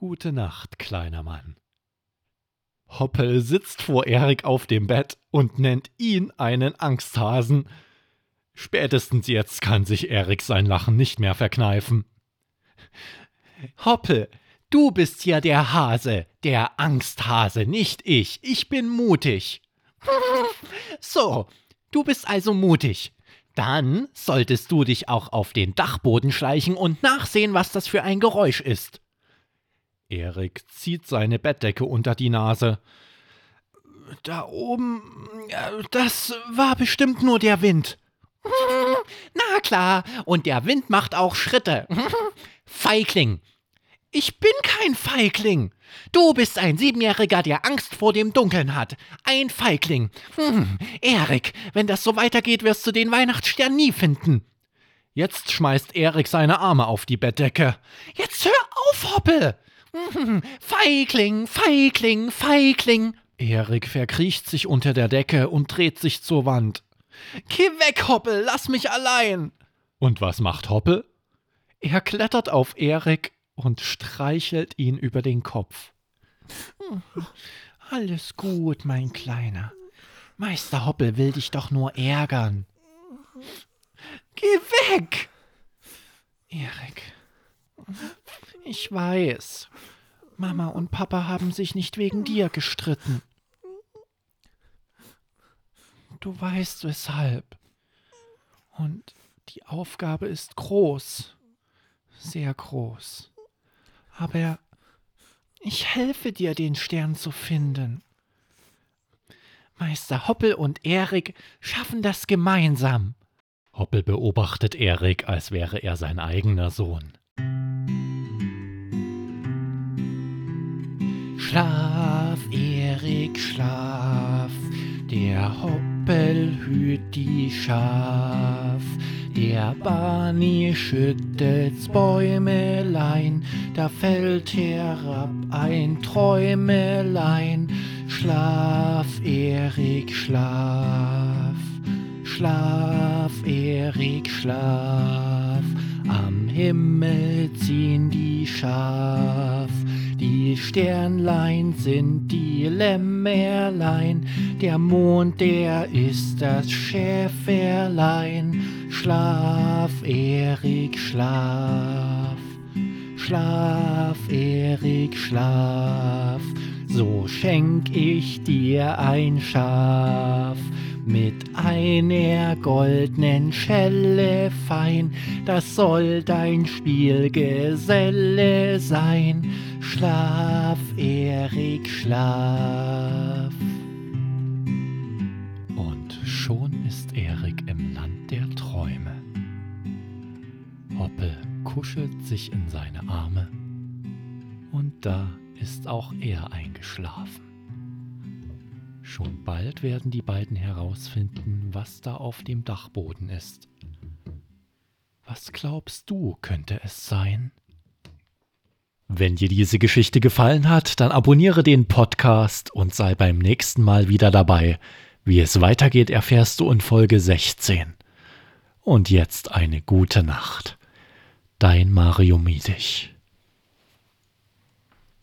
Gute Nacht, kleiner Mann. Hoppel sitzt vor Erik auf dem Bett und nennt ihn einen Angsthasen. Spätestens jetzt kann sich Erik sein Lachen nicht mehr verkneifen. Hoppel, du bist ja der Hase, der Angsthase, nicht ich. Ich bin mutig. so, du bist also mutig. Dann solltest du dich auch auf den Dachboden schleichen und nachsehen, was das für ein Geräusch ist. Erik zieht seine Bettdecke unter die Nase. Da oben, das war bestimmt nur der Wind. Na klar, und der Wind macht auch Schritte. Feigling. Ich bin kein Feigling. Du bist ein Siebenjähriger, der Angst vor dem Dunkeln hat. Ein Feigling. Hm, Erik, wenn das so weitergeht, wirst du den Weihnachtsstern nie finden. Jetzt schmeißt Erik seine Arme auf die Bettdecke. Jetzt hör auf, Hoppel! Feigling, Feigling, Feigling. Erik verkriecht sich unter der Decke und dreht sich zur Wand. Geh weg, Hoppel, lass mich allein. Und was macht Hoppel? Er klettert auf Erik und streichelt ihn über den Kopf. Hm, alles gut, mein Kleiner. Meister Hoppel will dich doch nur ärgern. Geh weg! Erik, ich weiß. Mama und Papa haben sich nicht wegen dir gestritten. Du weißt weshalb. Und die Aufgabe ist groß. Sehr groß. Aber ich helfe dir, den Stern zu finden. Meister Hoppel und Erik schaffen das gemeinsam. Hoppel beobachtet Erik, als wäre er sein eigener Sohn. Schlaf, Erik, schlaf, der Hoppel hüt die Schaf. Der Barney schüttet's Bäumelein, da fällt herab ein Träumelein. Schlaf, Erik, schlaf, schlaf, Erik, schlaf. Himmel ziehen die Schaf, die Sternlein sind die Lämmerlein, der Mond, der ist das Schäferlein. Schlaf, Erik, schlaf. Schlaf, Erik, schlaf. So schenk ich dir ein Schaf mit einer goldnen Schelle fein, das soll dein Spielgeselle sein. Schlaf, Erik, schlaf. Und schon ist Erik im Land der Träume. Hoppel kuschelt sich in seine Arme und da ist auch er eingeschlafen. Schon bald werden die beiden herausfinden, was da auf dem Dachboden ist. Was glaubst du, könnte es sein? Wenn dir diese Geschichte gefallen hat, dann abonniere den Podcast und sei beim nächsten Mal wieder dabei. Wie es weitergeht, erfährst du in Folge 16. Und jetzt eine gute Nacht. Dein Mario Miedich.